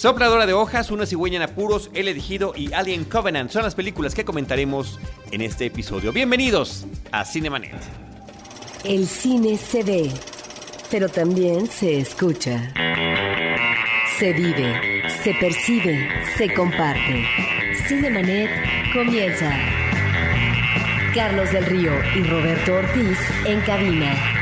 Sopladora de hojas, Una cigüeña en apuros, El elegido y Alien Covenant son las películas que comentaremos en este episodio. Bienvenidos a Cinemanet. El cine se ve, pero también se escucha. Se vive, se percibe, se comparte. Cinemanet comienza. Carlos del Río y Roberto Ortiz en cabina.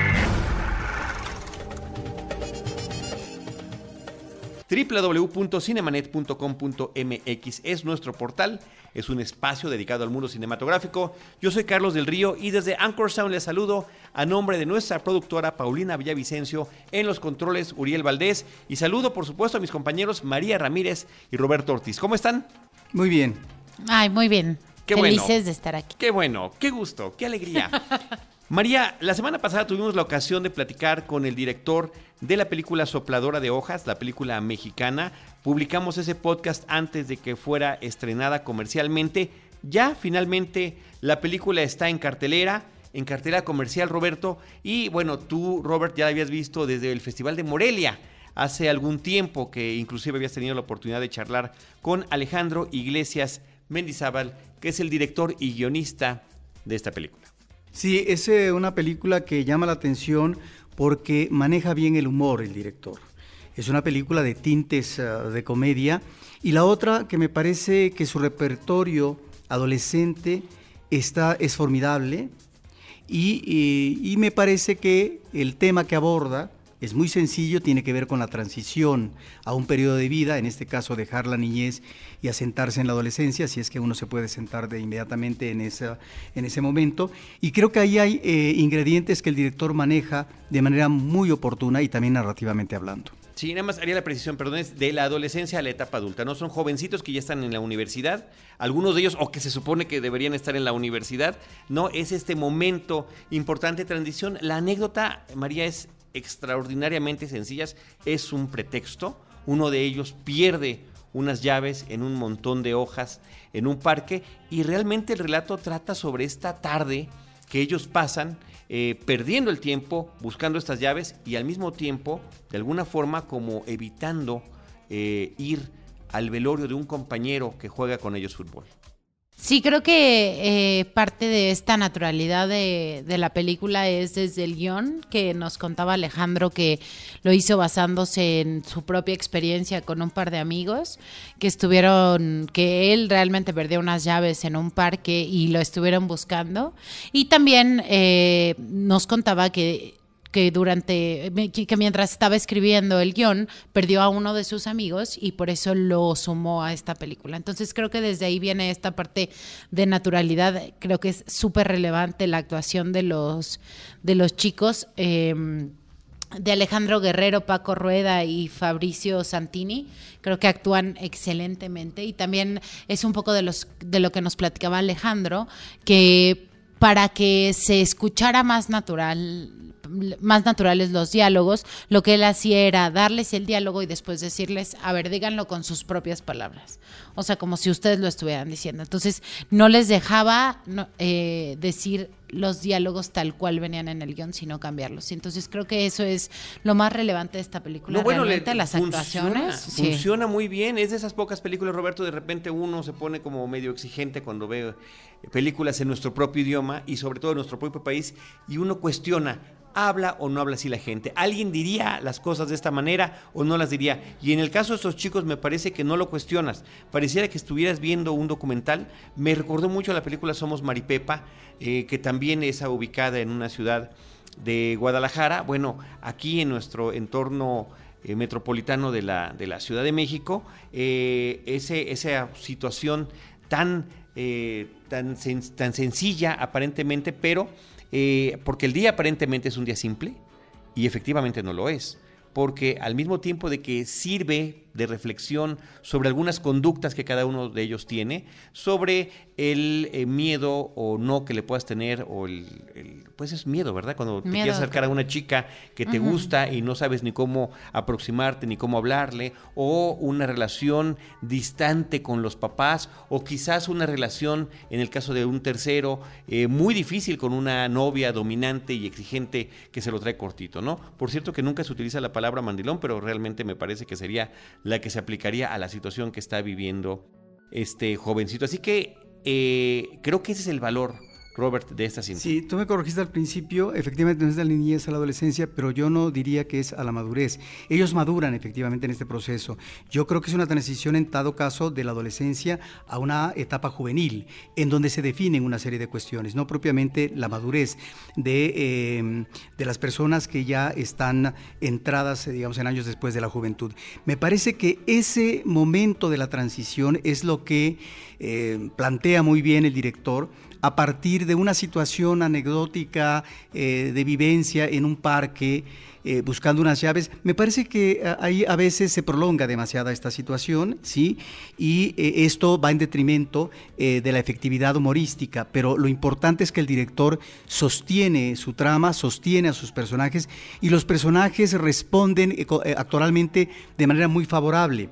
www.cinemanet.com.mx es nuestro portal, es un espacio dedicado al mundo cinematográfico. Yo soy Carlos del Río y desde Anchor Sound les saludo a nombre de nuestra productora Paulina Villavicencio en los controles Uriel Valdés y saludo por supuesto a mis compañeros María Ramírez y Roberto Ortiz. ¿Cómo están? Muy bien. Ay, muy bien. Qué Felices bueno. de estar aquí. Qué bueno, qué gusto, qué alegría. María, la semana pasada tuvimos la ocasión de platicar con el director de la película Sopladora de Hojas, la película mexicana. Publicamos ese podcast antes de que fuera estrenada comercialmente. Ya finalmente la película está en cartelera, en cartelera comercial, Roberto. Y bueno, tú, Robert, ya la habías visto desde el Festival de Morelia hace algún tiempo, que inclusive habías tenido la oportunidad de charlar con Alejandro Iglesias Mendizábal, que es el director y guionista de esta película. Sí, es eh, una película que llama la atención porque maneja bien el humor el director. Es una película de tintes uh, de comedia y la otra que me parece que su repertorio adolescente está, es formidable y me parece que el tema que aborda es muy sencillo, tiene que ver con la transición a un periodo de vida, en este caso dejar la niñez y asentarse en la adolescencia, si es que uno se puede sentar de inmediatamente en, en ese momento. Y creo que ahí hay eh, ingredientes que el director maneja de manera muy oportuna y también narrativamente hablando. Sí, nada más haría la precisión, perdón, es de la adolescencia a la etapa adulta, ¿no? Son jovencitos que ya están en la universidad, algunos de ellos, o que se supone que deberían estar en la universidad, ¿no? Es este momento importante de transición. La anécdota, María, es extraordinariamente sencillas, es un pretexto. Uno de ellos pierde unas llaves en un montón de hojas en un parque y realmente el relato trata sobre esta tarde que ellos pasan eh, perdiendo el tiempo buscando estas llaves y al mismo tiempo de alguna forma como evitando eh, ir al velorio de un compañero que juega con ellos fútbol. Sí, creo que eh, parte de esta naturalidad de, la película es desde el guion que nos contaba Alejandro que lo hizo basándose en su propia experiencia con un par de amigos que estuvieron, que él realmente perdió unas llaves en un parque y lo estuvieron buscando. Y también eh, nos contaba que que durante que mientras estaba escribiendo el guion perdió a uno de sus amigos y por eso lo sumó a esta película. Entonces creo que desde ahí viene esta parte de naturalidad. Creo que es súper relevante la actuación de los de los chicos. Eh, de Alejandro Guerrero, Paco Rueda y Fabricio Santini, creo que actúan excelentemente y también es un poco de los de lo que nos platicaba Alejandro que para que se escuchara más natural más naturales los diálogos, lo que él hacía era darles el diálogo y después decirles, a ver, díganlo con sus propias palabras. O sea, como si ustedes lo estuvieran diciendo. Entonces, no les dejaba eh, decir los diálogos tal cual venían en el guion, sino cambiarlos. Y entonces creo que eso es lo más relevante de esta película. No, bueno, Realmente, le, las funciona, actuaciones. Sí. Funciona muy bien. Es de esas pocas películas, Roberto, de repente uno se pone como medio exigente cuando ve películas en nuestro propio idioma y sobre todo en nuestro propio país y uno cuestiona, ¿habla o no habla así la gente? ¿Alguien diría las cosas de esta manera o no las diría? Y en el caso de estos chicos me parece que no lo cuestionas. Pareciera que estuvieras viendo un documental. Me recordó mucho a la película Somos Maripepa, eh, que también es ubicada en una ciudad de Guadalajara. Bueno, aquí en nuestro entorno eh, metropolitano de la, de la Ciudad de México, eh, ese, esa situación tan, tan, tan sencilla aparentemente, pero eh, porque el día aparentemente es un día simple y efectivamente no lo es, porque al mismo tiempo de que sirve de reflexión sobre algunas conductas que cada uno de ellos tiene, sobre el eh, miedo o no que le puedas tener, o el, el pues es miedo, ¿verdad? Cuando te Miedo. quieres acercar a una chica que te gusta y no sabes ni cómo aproximarte, ni cómo hablarle, o una relación distante con los papás, o quizás una relación, en el caso de un tercero, eh, muy difícil con una novia dominante y exigente que se lo trae cortito, ¿no? Por cierto que nunca se utiliza la palabra mandilón, pero realmente me parece que sería la que se aplicaría a la situación que está viviendo este jovencito. Así que eh, creo que ese es el valor Robert, de esta cinta. Sí, tú me corregiste al principio, efectivamente no es de la niñez a la adolescencia, pero yo no diría que es a la madurez. Ellos maduran efectivamente en este proceso. Yo creo que es una transición en dado caso de la adolescencia a una etapa juvenil, en donde se definen una serie de cuestiones, no propiamente la madurez de, em, de las personas que ya están entradas, digamos, en años después de la juventud. Me parece que ese momento de la transición es lo que eh, plantea muy bien el director a partir de una situación anecdótica eh, de vivencia en un parque eh, buscando unas llaves. Me parece que eh, ahí a veces se prolonga demasiada esta situación, ¿sí? Y eh, esto va en detrimento de la efectividad humorística, pero lo importante es que el director sostiene su trama, sostiene a sus personajes y los personajes responden actualmente de manera muy favorable.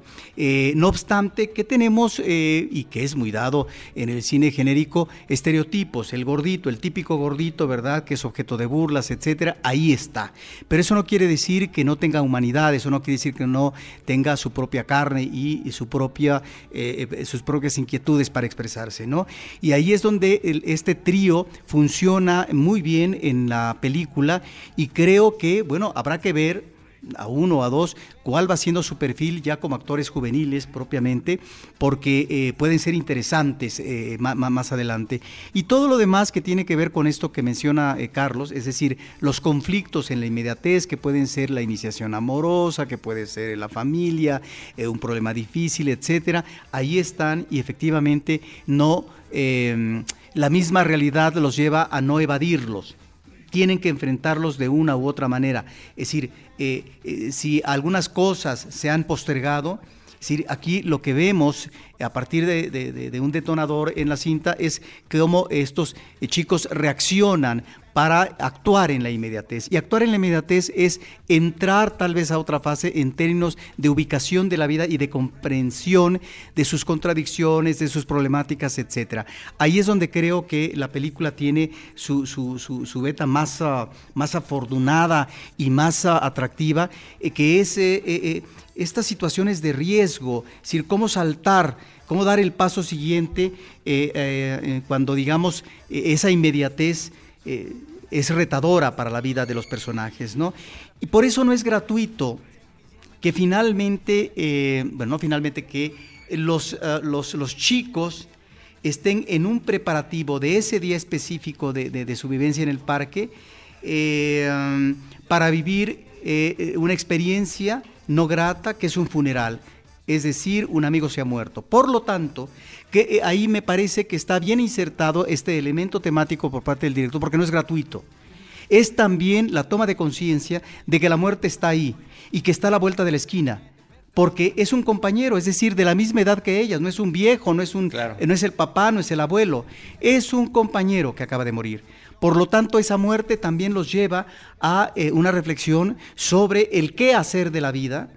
no obstante, que tenemos, y que es muy dado en el cine genérico, estereotipos, el gordito, el típico gordito, ¿verdad? Que es objeto de burlas, etcétera, ahí está. Pero eso no quiere decir que no tenga humanidad, eso no quiere decir que no tenga su propia carne y, su propia, eh, eh, sus propias inquietudes para expresarse, ¿no? Y ahí es donde este trío funciona muy bien en la película y creo que, bueno, habrá que ver a uno o a dos, cuál va siendo su perfil ya como actores juveniles propiamente, porque eh, pueden ser interesantes eh, más, adelante. Y todo lo demás que tiene que ver con esto que menciona eh, Carlos, es decir, los conflictos en la inmediatez, que pueden ser la iniciación amorosa, que puede ser la familia, un problema difícil, etcétera, ahí están y efectivamente no, la misma realidad los lleva a no evadirlos tienen que enfrentarlos de una u otra manera. Es decir, eh, eh, si algunas cosas se han postergado, aquí lo que vemos a partir de, un detonador en la cinta es cómo estos eh, chicos reaccionan para actuar en la inmediatez. Y actuar en la inmediatez es entrar tal vez a otra fase en términos de ubicación de la vida y de comprensión de sus contradicciones, de sus problemáticas, etc. Ahí es donde creo que la película tiene su, su, beta más, ah, más afortunada y más ah, atractiva, eh, que es eh, estas situaciones de riesgo, es decir, cómo saltar, cómo dar el paso siguiente eh, eh, cuando, digamos, e-, esa inmediatez eh, es retadora para la vida de los personajes, ¿no? Y por eso no es gratuito que finalmente, bueno, no finalmente, que los, los, chicos estén en un preparativo de ese día específico de, de su vivencia en el parque para vivir una experiencia no grata, que es un funeral, es decir, un amigo se ha muerto. Por lo tanto, que eh, ahí me parece que está bien insertado este elemento temático por parte del director, porque no es gratuito. Es también la toma de conciencia de que la muerte está ahí y que está a la vuelta de la esquina porque es un compañero, es decir, de la misma edad que ellas, no es un viejo, no es, un, no es el papá, no es el abuelo, es un compañero que acaba de morir. Por lo tanto, esa muerte también los lleva a eh, una reflexión sobre el qué hacer de la vida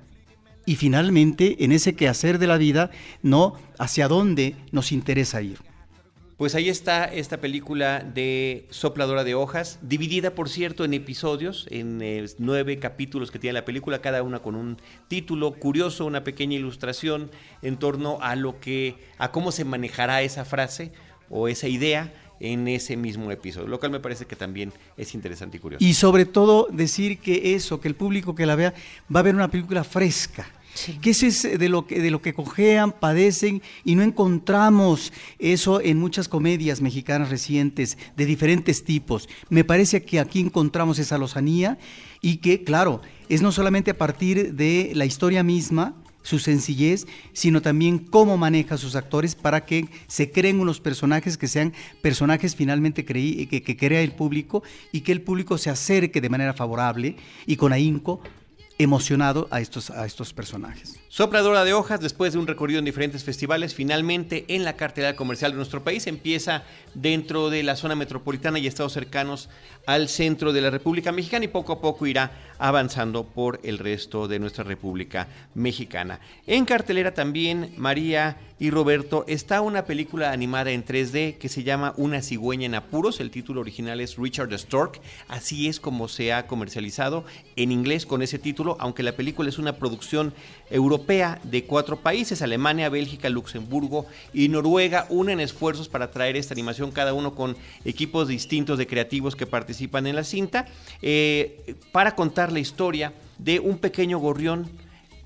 y finalmente en ese qué hacer de la vida, no hacia dónde nos interesa ir. Pues ahí está esta película de Sopladora de Hojas, dividida por cierto en episodios, en eh, nueve capítulos que tiene la película, cada una con un título curioso, una pequeña ilustración en torno a lo que, a cómo se manejará esa frase o esa idea en ese mismo episodio, lo cual me parece que también es interesante y curioso. Y sobre todo decir que eso, que el público que la vea va a ver una película fresca que eso es de lo que, de lo que cojean, padecen y no encontramos eso en muchas comedias mexicanas recientes de diferentes tipos. Me parece que aquí encontramos esa lozanía y que, claro, es no solamente a partir de la historia misma, su sencillez, sino también cómo maneja a sus actores para que se creen unos personajes que sean personajes finalmente que, que crea el público y que el público se acerque de manera favorable y con ahínco emocionado a estos, a estos personajes. Sopladora de hojas, después de un recorrido en diferentes festivales, finalmente en la cartelera comercial de nuestro país empieza dentro de la zona metropolitana y estados cercanos al centro de la República Mexicana y poco a poco irá avanzando por el resto de nuestra República Mexicana. En cartelera también, María y Roberto, está una película animada en 3D que se llama Una cigüeña en apuros. El título original es Richard Stork. Así es como se ha comercializado en inglés con ese título, aunque la película es una producción europea de cuatro países, Alemania, Bélgica, Luxemburgo y Noruega, unen esfuerzos para traer esta animación, cada uno con equipos distintos de creativos que participan en la cinta, eh, para contar la historia de un pequeño gorrión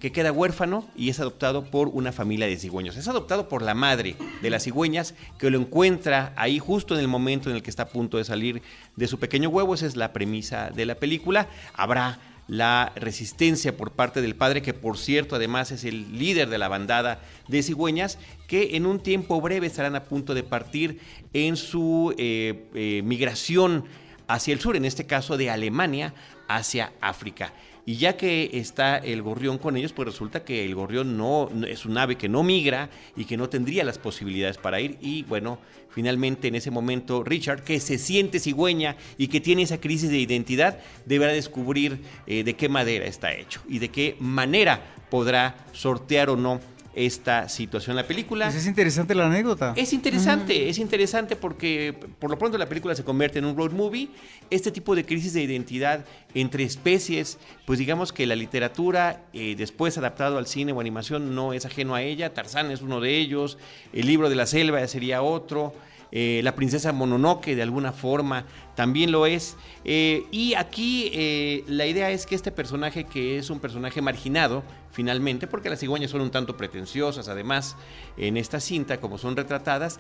que queda huérfano y es adoptado por una familia de cigüeños. Es adoptado por la madre de las cigüeñas que lo encuentra ahí justo en el momento en el que está a punto de salir de su pequeño huevo. Esa es la premisa de la película. Habrá la resistencia por parte del padre, que por cierto además es el líder de la bandada de cigüeñas, que en un tiempo breve estarán a punto de partir en su eh, eh, migración hacia el sur, en este caso de Alemania hacia África. Y ya que está el gorrión con ellos, pues resulta que el gorrión no es un ave que no migra y que no tendría las posibilidades para ir. Y bueno, finalmente en ese momento Richard, que se siente cigüeña y que tiene esa crisis de identidad, deberá descubrir eh, de qué madera está hecho y de qué manera podrá sortear o no esta situación. La película... Pues es interesante la anécdota. Es interesante, es interesante porque por lo pronto la película se convierte en un road movie. Este tipo de crisis de identidad entre especies, pues digamos que la literatura, eh, después adaptado al cine o animación, no es ajeno a ella. Tarzán es uno de ellos, el libro de la selva sería otro. Eh, la princesa Mononoke de alguna forma también lo es. Eh, y aquí eh, la idea es que este personaje, que es un personaje marginado, finalmente, porque las cigüeñas son un tanto pretenciosas, además, en esta cinta, como son retratadas,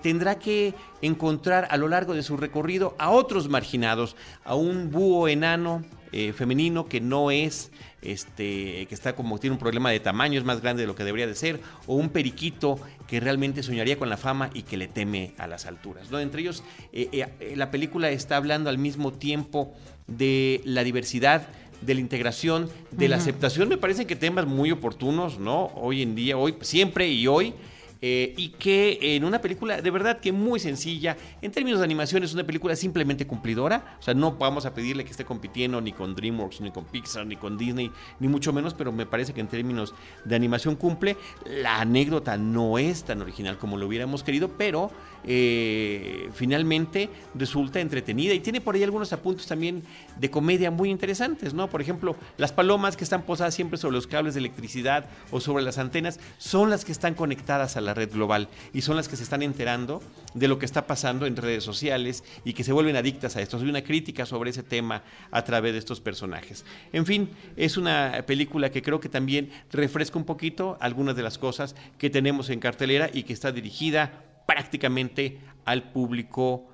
tendrá que encontrar a lo largo de su recorrido a otros marginados, a un búho enano femenino que no es este, que está como tiene un problema de tamaño, es más grande de lo que debería de ser, o un periquito que realmente soñaría con la fama y que le teme a las alturas. ¿no? Entre ellos, eh, eh, eh, la película está hablando al mismo tiempo de la diversidad, de la integración, de la aceptación, me parecen que temas muy oportunos, ¿no? Hoy en día, hoy, siempre y hoy. Eh, y que en una película de verdad que muy sencilla, en términos de animación es una película simplemente cumplidora, o sea, no vamos a pedirle que esté compitiendo ni con DreamWorks, ni con Pixar, ni con Disney, ni mucho menos, pero me parece que en términos de animación cumple. La anécdota no es tan original como lo hubiéramos querido, pero eh, finalmente resulta entretenida y tiene por ahí algunos apuntes también de comedia muy interesantes, ¿no? Por ejemplo, las palomas que están posadas siempre sobre los cables de electricidad o sobre las antenas son las que están conectadas a la red global y son las que se están enterando de lo que está pasando en redes sociales y que se vuelven adictas a esto. Hay una crítica sobre ese tema a través de estos personajes. En fin, es una película que creo que también refresca un poquito algunas de las cosas que tenemos en cartelera y que está dirigida prácticamente al público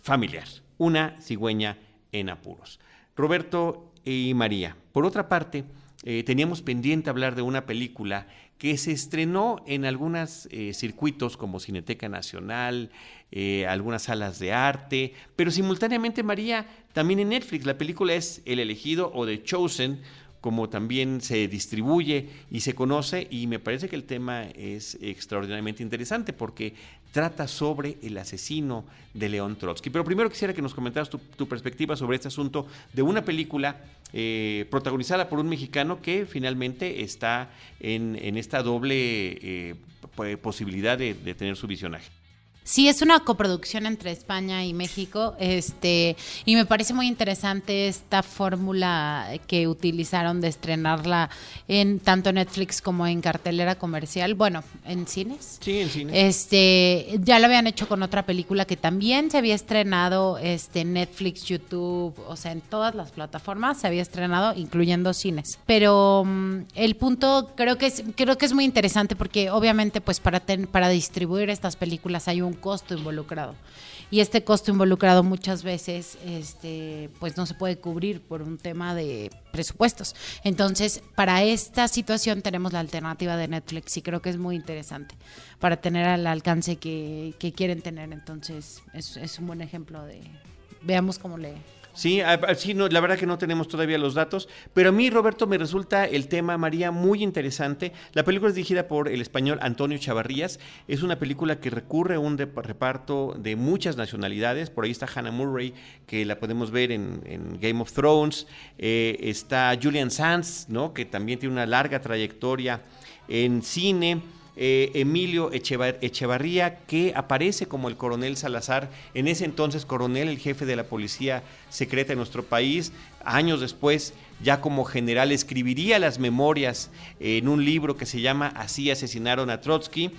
familiar. Una cigüeña en apuros. Roberto y María. Por otra parte, eh, teníamos pendiente hablar de una película que se estrenó en algunos eh, circuitos como Cineteca Nacional, eh, algunas salas de arte, pero simultáneamente María también en Netflix. La película es El elegido o The Chosen, como también se distribuye y se conoce y me parece que el tema es extraordinariamente interesante porque trata sobre el asesino de León Trotsky. Pero primero quisiera que nos comentaras tu, perspectiva sobre este asunto de una película eh, protagonizada por un mexicano que finalmente está en, esta doble eh, posibilidad de tener su visionaje. Sí, es una coproducción entre España y México, este, y me parece muy interesante esta fórmula que utilizaron de estrenarla en tanto Netflix como en cartelera comercial, bueno, en cines. Sí, en cines. Este, ya lo habían hecho con otra película que también se había estrenado, este, Netflix, YouTube, o sea, en todas las plataformas se había estrenado, incluyendo cines. Pero mm, el punto creo que es, creo que es muy interesante porque obviamente, pues para para distribuir estas películas hay un costo involucrado. Y este costo involucrado muchas veces este, pues no se puede cubrir por un tema de presupuestos. Entonces, para esta situación tenemos la alternativa de Netflix y creo que es muy interesante para tener al alcance que, quieren tener. Entonces, es, es un buen ejemplo de... Veamos cómo le, Sí, sí no, la verdad que no tenemos todavía los datos, pero a mí, Roberto, me resulta el tema, María, muy interesante. La película es dirigida por el español Antonio Chavarrías. Es una película que recurre a un reparto de muchas nacionalidades. Por ahí está Hannah Murray, que la podemos ver en, Game of Thrones. Eh, está Julian Sands, ¿no? que también tiene una larga trayectoria en cine. Eh, Emilio Echevarría, que aparece como el coronel Salazar, en ese entonces coronel, el jefe de la policía secreta de nuestro país. Años después, ya como general, escribiría las memorias en un libro que se llama Así asesinaron a Trotsky.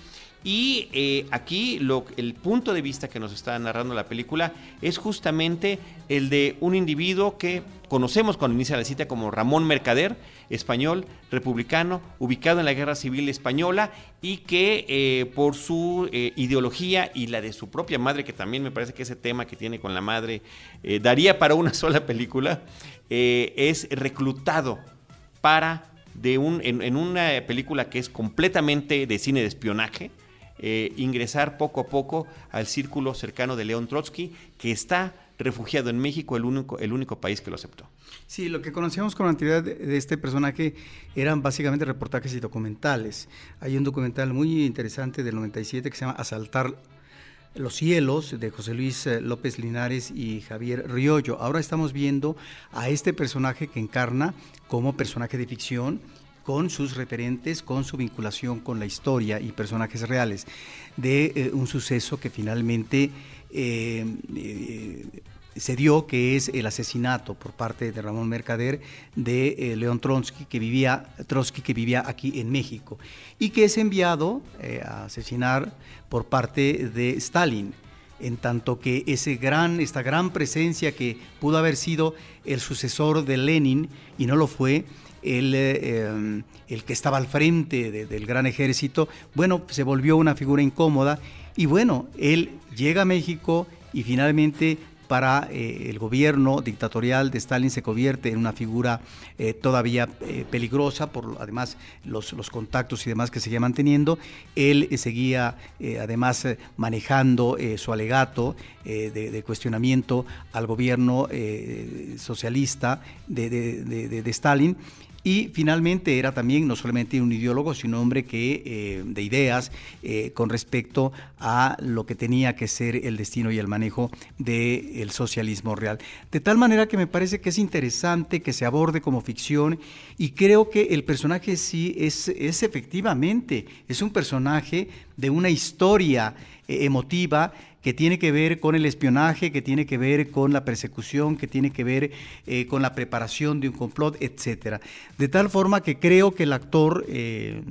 Y eh, aquí el punto de vista que nos está narrando la película es justamente el de un individuo que conocemos cuando inicia la cita como Ramón Mercader, español, republicano, ubicado en la Guerra Civil Española y que eh, por su eh, ideología y la de su propia madre, que también me parece que ese tema que tiene con la madre daría para una sola película, es reclutado para de un, en una película que es completamente de cine de espionaje, eh, ingresar poco a poco al círculo cercano de León Trotsky, que está refugiado en México, el único, el único país que lo aceptó. Sí, lo que conocíamos con anterioridad de, de este personaje eran básicamente reportajes y documentales. Hay un documental muy interesante del 97 que se llama Asaltar los cielos de José Luis eh, López Linares y Javier Riollo. Ahora estamos viendo a este personaje que encarna como personaje de ficción con sus referentes, con su vinculación con la historia y personajes reales de eh, un suceso que finalmente eh, eh, se dio, que es el asesinato por parte de Ramón Mercader de León Trotsky que, vivía, Trotsky, que vivía aquí en México, y que es enviado a asesinar por parte de Stalin en tanto que ese gran, esta gran presencia que pudo haber sido el sucesor de Lenin y no lo fue, el, eh, em, el que estaba al frente del gran ejército, bueno, se volvió una figura incómoda y bueno, él llega a México y finalmente para eh, el gobierno dictatorial de Stalin se convierte en una figura eh, todavía peligrosa por además los, los, contactos y demás que seguía manteniendo. Él seguía además manejando su alegato de, de, cuestionamiento al gobierno socialista de, de Stalin y finalmente era también no solamente un ideólogo, sino un hombre que, eh, de ideas eh, con respecto a lo que tenía que ser el destino y el manejo del socialismo real. De tal manera que me parece que es interesante que se aborde como ficción y creo que el personaje sí es, es efectivamente, es un personaje de una historia eh, emotiva que tiene que ver con el espionaje, que tiene que ver con la persecución, que tiene que ver eh, con la preparación de un complot, etcétera. De tal forma que creo que el actor eh,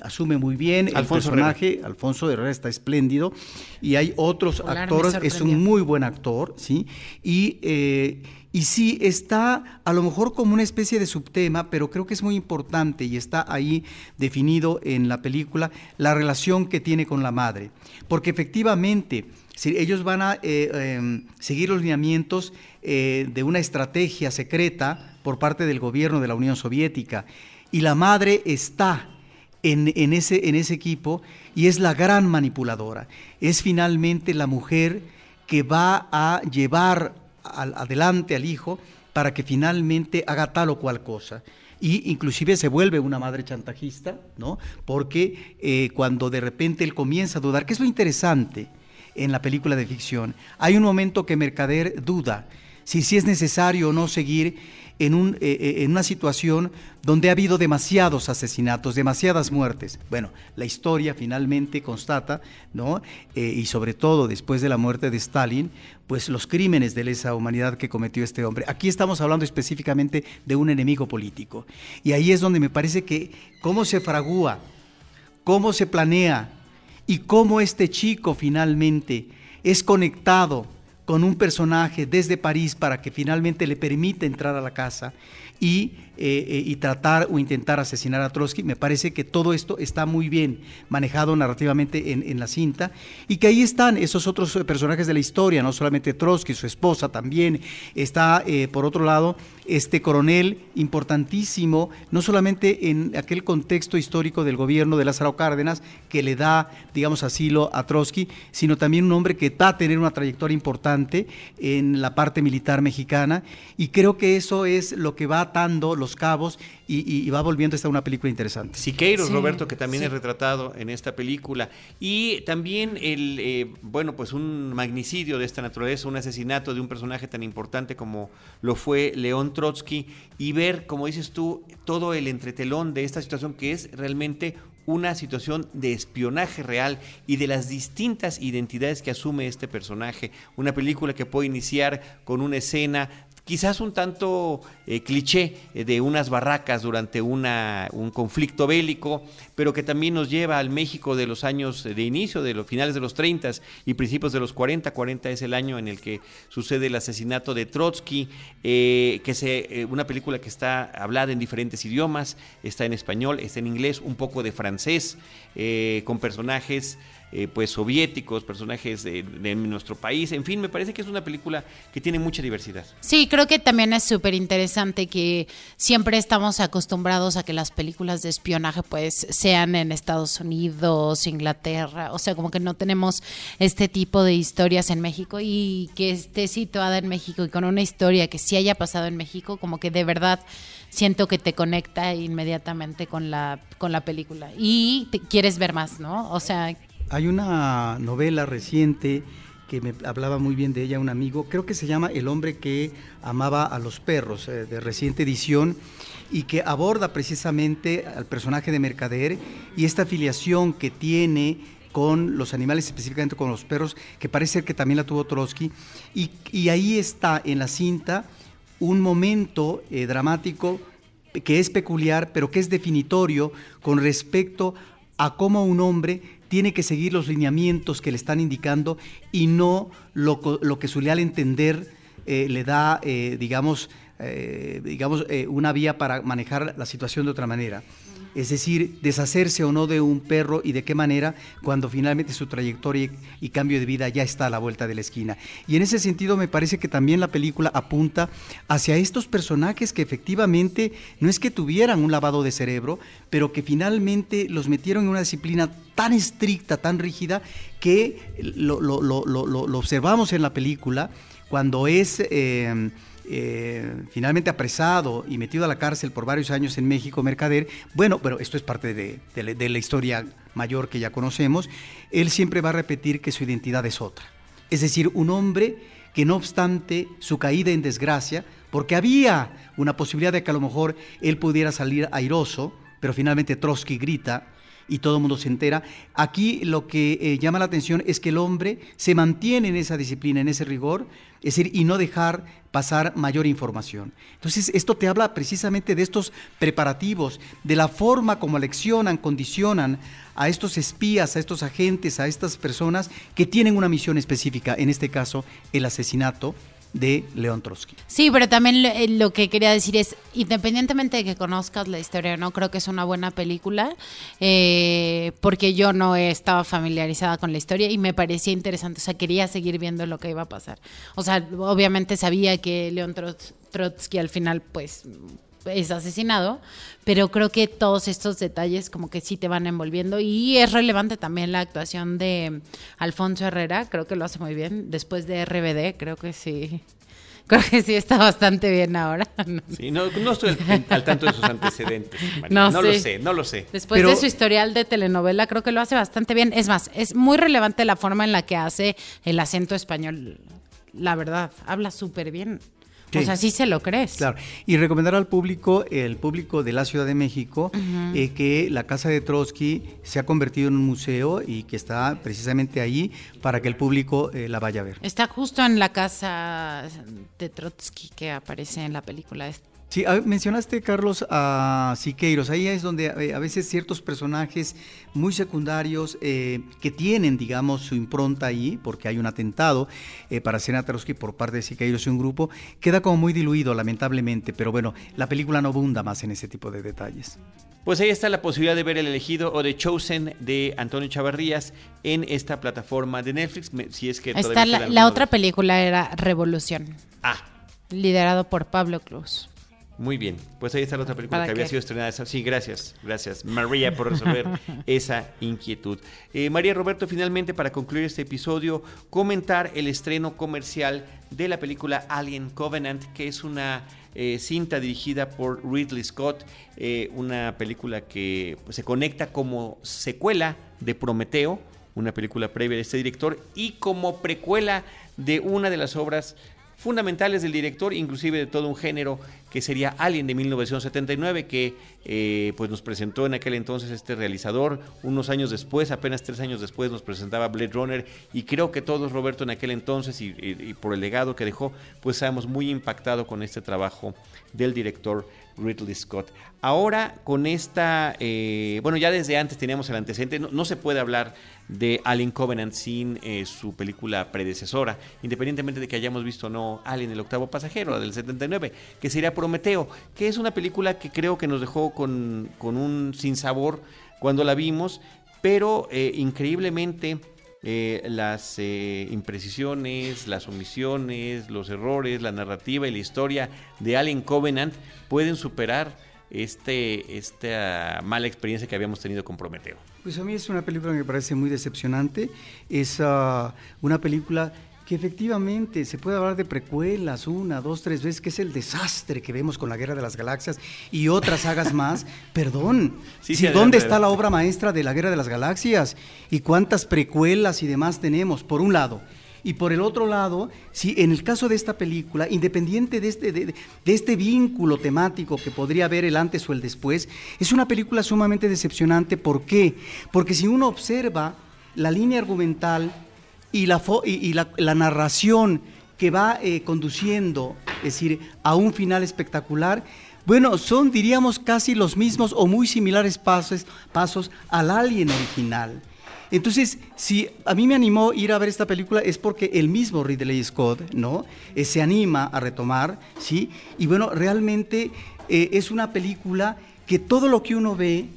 asume muy bien el personaje. Alfonso Herrera está espléndido y hay otros actores. Es un muy buen actor, sí. Y eh, y sí, está a lo mejor como una especie de subtema, pero creo que es muy importante y está ahí definido en la película la relación que tiene con la madre. Porque efectivamente, si ellos van a eh, em, seguir los lineamientos eh, de una estrategia secreta por parte del gobierno de la Unión Soviética, y la madre está en, en, ese, en ese equipo y es la gran manipuladora. Es finalmente la mujer que va a llevar adelante al hijo para que finalmente haga tal o cual cosa. Y inclusive se vuelve una madre chantajista, ¿no? Porque eh, cuando de repente él comienza a dudar, ¿qué es lo interesante en la película de ficción? Hay un momento que Mercader duda si, si es necesario o no seguir en, un, eh, eh, en una situación donde ha habido demasiados asesinatos, demasiadas muertes. Bueno, la historia finalmente constata, ¿no? Eh, y sobre todo después de la muerte de Stalin, pues los crímenes de lesa humanidad que cometió este hombre. Aquí estamos hablando específicamente de un enemigo político. Y ahí es donde me parece que cómo se fragúa, cómo se planea y cómo este chico finalmente es conectado con un personaje desde París para que finalmente le permita entrar a la casa y eh, eh, y tratar o intentar asesinar a Trotsky. Me parece que todo esto está muy bien manejado narrativamente en, la cinta y que ahí están esos otros personajes de la historia, no solamente Trotsky, su esposa también. Está, eh, por otro lado, este coronel importantísimo, no solamente en aquel contexto histórico del gobierno de Lázaro Cárdenas, que le da, digamos, asilo a Trotsky, sino también un hombre que va a tener una trayectoria importante en la parte militar mexicana. Y creo que eso es lo que va atando los cabos y, va volviendo esta una película interesante. Siqueiros, Roberto, que también es retratado en esta película. Y también el, eh, bueno, pues un magnicidio de esta naturaleza, un asesinato de un personaje tan importante como lo fue León Trotsky, y ver, como dices tú, todo el entretelón de esta situación que es realmente una situación de espionaje real y de las distintas identidades que asume este personaje. Una película que puede iniciar con una escena quizás un tanto eh, cliché eh, de unas barracas durante una, un conflicto bélico, pero que también nos lleva al México de los años de inicio, de los finales de los 30 y principios de los 40. 40 es el año en el que sucede el asesinato de Trotsky, eh, que es una película que está hablada en diferentes idiomas, está en español, está en inglés, un poco de francés, con personajes eh, pues soviéticos, personajes de, nuestro país, en fin, me parece que es una película que tiene mucha diversidad. Sí, creo que también es súper interesante que siempre estamos acostumbrados a que las películas de espionaje pues sean en Estados Unidos, Inglaterra, o sea, como que no tenemos este tipo de historias en México y que esté situada en México y con una historia que sí haya pasado en México, como que de verdad siento que te conecta inmediatamente con la con la película y te quieres ver más, ¿no? O sea, hay una novela reciente que me hablaba muy bien de ella un amigo, creo que se llama El hombre que amaba a los perros, eh, de reciente edición, y que aborda precisamente al personaje de Mercader y esta afiliación que tiene con los animales, específicamente con los perros, que parece que también la tuvo Trotsky, y, ahí está en la cinta un momento eh, dramático que es peculiar, pero que es definitorio con respecto a cómo un hombre tiene que seguir los lineamientos que le están indicando y no lo, que su leal entender eh, le da, eh, digamos, eh, digamos una vía para manejar la situación de otra manera es decir, deshacerse o no de un perro y de qué manera cuando finalmente su trayectoria y cambio de vida ya está a la vuelta de la esquina. Y en ese sentido me parece que también la película apunta hacia estos personajes que efectivamente no es que tuvieran un lavado de cerebro, pero que finalmente los metieron en una disciplina tan estricta, tan rígida, que lo, observamos en la película cuando es... Eh, eh, finalmente apresado y metido a la cárcel por varios años en México, Mercader, bueno, pero esto es parte de, la historia mayor que ya conocemos, él siempre va a repetir que su identidad es otra. Es decir, un hombre que no obstante su caída en desgracia, porque había una posibilidad de que a lo mejor él pudiera salir airoso, pero finalmente Trotsky grita, y todo el mundo se entera. Aquí lo que eh, llama la atención es que el hombre se mantiene en esa disciplina, en ese rigor, es decir, y no dejar pasar mayor información. Entonces, esto te habla precisamente de estos preparativos, de la forma como leccionan, condicionan a estos espías, a estos agentes, a estas personas que tienen una misión específica, en este caso, el asesinato de León Trotsky. Sí, pero también eh, lo, que quería decir es, independientemente de que conozcas la historia, no creo que es una buena película, eh, porque yo no estaba familiarizada con la historia y me parecía interesante, o sea, quería seguir viendo lo que iba a pasar. O sea, obviamente sabía que León Trotsky al final, pues es asesinado, pero creo que todos estos detalles como que sí te van envolviendo y es relevante también la actuación de Alfonso Herrera, creo que lo hace muy bien, después de RBD, creo que sí. Creo que sí está bastante bien ahora. Sí, no, estoy al, tanto de sus antecedentes. No, lo sé, no lo sé. Después de su historial de telenovela, creo que lo hace bastante bien. Es más, es muy relevante la forma en la que hace el acento español. La verdad, habla súper bien. O sea, sí se lo crees. Claro. Y recomendar al público, el público de la Ciudad de México, eh, que la Casa de Trotsky se ha convertido en un museo y que está precisamente ahí para que el público eh, la vaya a ver. Está justo en la casa de Trotsky que aparece en la película Sí, mencionaste, Carlos, a Siqueiros. Ahí es donde eh, a veces ciertos personajes muy secundarios eh, que tienen, digamos, su impronta ahí, porque hay un atentado eh, para Senatarowski por parte de Siqueiros y un grupo, queda como muy diluido, lamentablemente. Pero bueno, la película no abunda más en ese tipo de detalles. Pues ahí está la posibilidad de ver El elegido o The Chosen de Antonio Chavarrías en esta plataforma de Netflix. Si es que está la, la otra película era Revolución. Ah. Liderado por Pablo Cruz. Muy bien, pues ahí está la otra película que había sido estrenada. Sí, gracias, gracias María por resolver esa inquietud. Eh, María Roberto, finalmente para concluir este episodio, comentar el estreno comercial de la película Alien Covenant, que es una eh, cinta dirigida por Ridley Scott, eh, una película que se conecta como secuela de Prometeo, una película previa de este director, y como precuela de una de las obras fundamentales del director, inclusive de todo un género que sería Alien de 1979, que eh, pues nos presentó en aquel entonces este realizador. Unos años después, apenas tres años después, nos presentaba Blade Runner y creo que todos, Roberto, en aquel entonces y, por el legado que dejó, pues estábamos muy impactados con este trabajo del director Ridley Scott. Ahora con esta, eh, bueno, ya desde antes teníamos el antecedente, no, se puede hablar de Alien Covenant sin eh, su película predecesora, independientemente de que hayamos visto o no Alien el octavo pasajero, la del 79, que sería Prometeo, que es una película que creo que nos dejó con, con un sinsabor cuando la vimos, pero eh, increíblemente eh, las eh, imprecisiones, las omisiones, los errores, la narrativa y la historia de Alien Covenant pueden superar este, esta mala experiencia que habíamos tenido con Prometeo. Pues a mí es una película que me parece muy decepcionante. Es ah, una película que efectivamente se puede hablar de precuelas una, dos, tres veces, que es el desastre que vemos con la Guerra de las Galaxias y otras sagas más. Perdón, ¿dónde está la obra maestra de la Guerra de las Galaxias? ¿Y cuántas precuelas y demás tenemos? Por un lado. Y por el otro lado, si en el caso de esta película, independiente de este, de este vínculo temático que podría haber el antes o el después, es una película sumamente decepcionante. ¿Por qué? Porque si uno observa la línea argumental, y la, y, la, narración que va eh, conduciendo, es decir, a un final espectacular, bueno, son, diríamos, casi los mismos o muy similares pasos, pasos al Alien original. Entonces, si a mí me animó ir a ver esta película es porque el mismo Ridley Scott, ¿no? Eh, se anima a retomar, ¿sí? Y bueno, realmente eh, es una película que todo lo que uno ve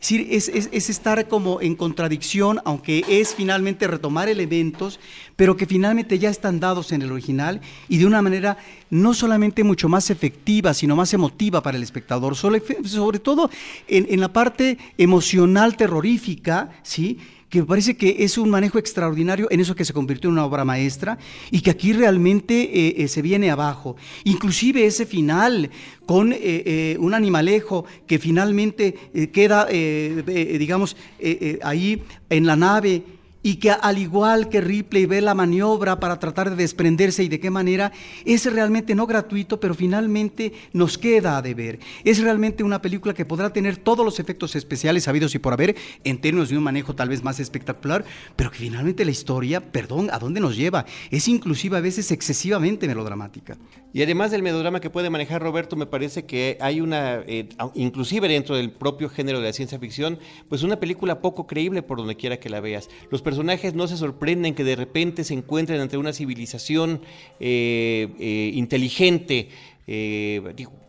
es, es, estar como en contradicción, aunque es finalmente retomar elementos, pero que finalmente ya están dados en el original y de una manera no solamente mucho más efectiva, sino más emotiva para el espectador, sobre, sobre todo en, en la parte emocional terrorífica, ¿sí? Que me parece que es un manejo extraordinario en eso que se convirtió en una obra maestra y que aquí realmente eh, eh, se viene abajo. Inclusive ese final con eh, un animalejo que finalmente queda, digamos, ahí en la nave y que al igual que Ripley ve la maniobra para tratar de desprenderse y de qué manera, es realmente no gratuito, pero finalmente nos queda a deber. Es realmente una película que podrá tener todos los efectos especiales sabidos y por haber, en términos de un manejo tal vez más espectacular, pero que finalmente la historia, perdón, ¿a dónde nos lleva? Es inclusive a veces excesivamente melodramática. Y además del melodrama que puede manejar Roberto, me parece que hay una, eh, inclusive dentro del propio género de la ciencia ficción, pues una película poco creíble por donde quiera que la veas. Personajes no se sorprenden que de repente se encuentren ante una civilización eh, eh, inteligente.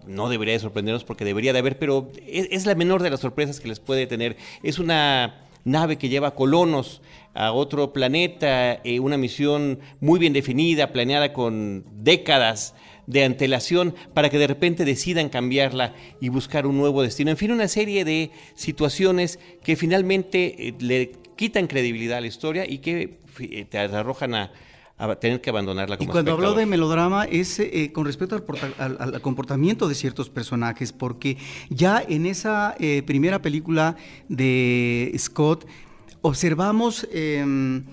no debería de sorprendernos porque debería de haber, pero es, la menor de las sorpresas que les puede tener. Es una nave que lleva colonos a otro planeta, una misión muy bien definida, planeada con décadas de antelación para que de repente decidan cambiarla y buscar un nuevo destino. En fin, una serie de situaciones que finalmente eh, le quitan credibilidad a la historia y que eh, te arrojan a, tener que abandonarla como Y cuando hablo de melodrama es eh, con respecto al, comportamiento de ciertos personajes, porque ya en esa primera película de Scott observamos em,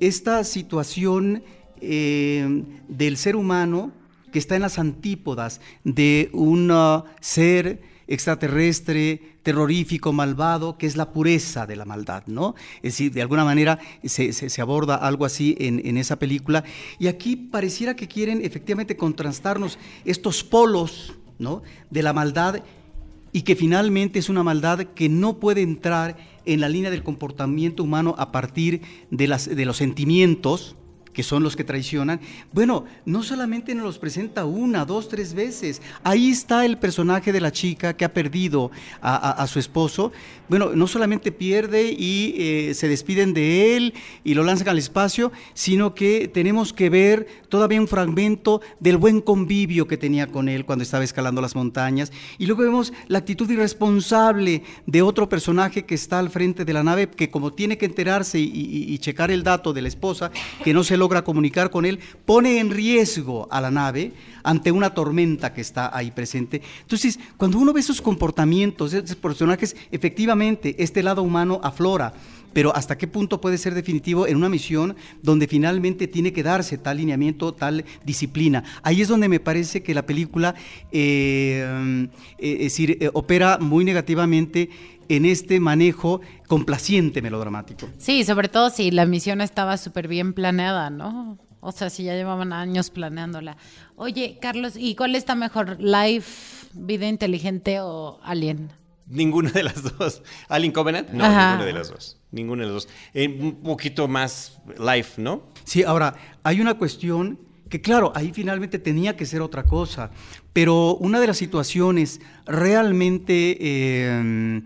esta situación em, del ser humano que está en las antípodas de un uh, ser extraterrestre, terrorífico, malvado, que es la pureza de la maldad, ¿no? Es decir, de alguna manera se, aborda algo así en, esa película. Y aquí pareciera que quieren efectivamente contrastarnos estos polos ¿no? De la maldad y que finalmente es una maldad que no puede entrar en la línea del comportamiento humano a partir de, las, de los sentimientos, que son los que traicionan, bueno, no solamente nos los presenta una, dos, tres veces. Ahí está el personaje de la chica que ha perdido a, su esposo. Bueno, no solamente pierde y eh, se despiden de él y lo lanzan al espacio, sino que tenemos que ver todavía un fragmento del buen convivio que tenía con él cuando estaba escalando las montañas. Y luego vemos la actitud irresponsable de otro personaje que está al frente de la nave, que como tiene que enterarse y, y checar el dato de la esposa, que no se lo logra comunicar con él, pone en riesgo a la nave ante una tormenta que está ahí presente. Entonces, cuando uno ve esos comportamientos, esos personajes, efectivamente, este lado humano aflora pero hasta qué punto puede ser definitivo en una misión donde finalmente tiene que darse tal lineamiento, tal disciplina. Ahí es donde me parece que la película eh, eh, eh, opera muy negativamente en este manejo complaciente melodramático. Sí, sobre todo si la misión estaba súper bien planeada, ¿no? O sea, si ya llevaban años planeándola. Oye, Carlos, ¿y cuál está mejor, Life, Vida Inteligente o Alien? Ninguna de las dos. ¿Alien Covenant? No, ninguna de las dos. Ninguna de las dos. Eh, un poquito más Life, ¿no? Sí, ahora, hay una cuestión que claro, ahí finalmente tenía que ser otra cosa, pero una de las situaciones realmente eh,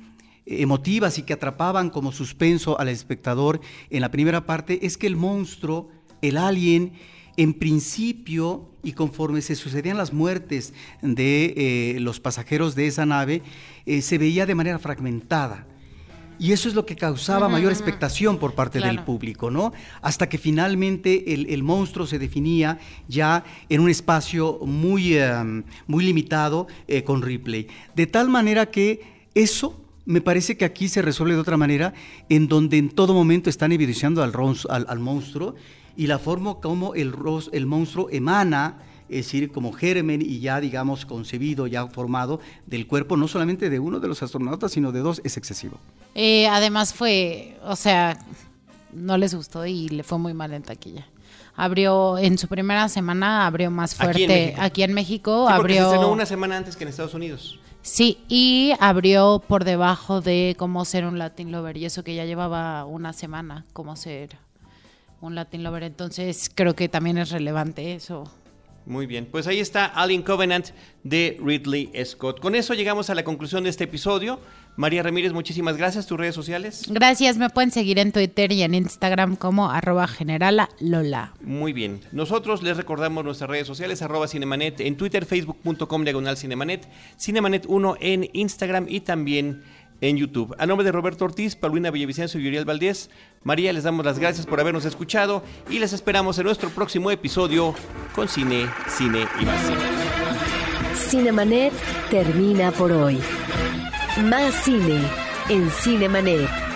emotivas y que atrapaban como suspenso al espectador en la primera parte es que el monstruo, el alien, en principio y conforme se sucedían las muertes de eh, los pasajeros de esa nave, eh, se veía de manera fragmentada. Y eso es lo que causaba mayor expectación por parte del público, ¿no? Hasta que finalmente el, monstruo se definía ya en un espacio muy, em, muy limitado eh, con Ripley. De tal manera que eso me parece que aquí se resuelve de otra manera, en donde en todo momento están evidenciando al, al, monstruo y la forma como el, el monstruo emana es decir, como germen y ya, digamos, concebido, ya formado del cuerpo, no solamente de uno de los astronautas, sino de dos, es excesivo. Eh, además fue, o sea, no les gustó y le fue muy mal en taquilla. Abrió, en su primera semana, abrió más fuerte aquí en México. abrió... se una semana antes que en Estados Unidos. Sí, y abrió por debajo de cómo ser un Latin Lover, y eso que ya llevaba una semana, cómo ser un Latin Lover. Entonces creo que también es relevante eso. Muy bien, pues ahí está Alien Covenant de Ridley Scott. Con eso llegamos a la conclusión de este episodio. María Ramírez, muchísimas gracias. ¿Tus redes sociales? Gracias, me pueden seguir en Twitter y en Instagram como arroba generala Lola. Muy bien. Nosotros les recordamos nuestras redes sociales, arroba Cinemanet en Twitter, facebook.com diagonal Cinemanet, Cinemanet1 en Instagram y también en YouTube. A nombre de Roberto Ortiz, Paulina Villavicencio y Uriel Valdés, María, les damos las gracias por habernos escuchado y les esperamos en nuestro próximo episodio con Cine, Cine y más Cine. Cinemanet termina por hoy. Más cine en Cinemanet.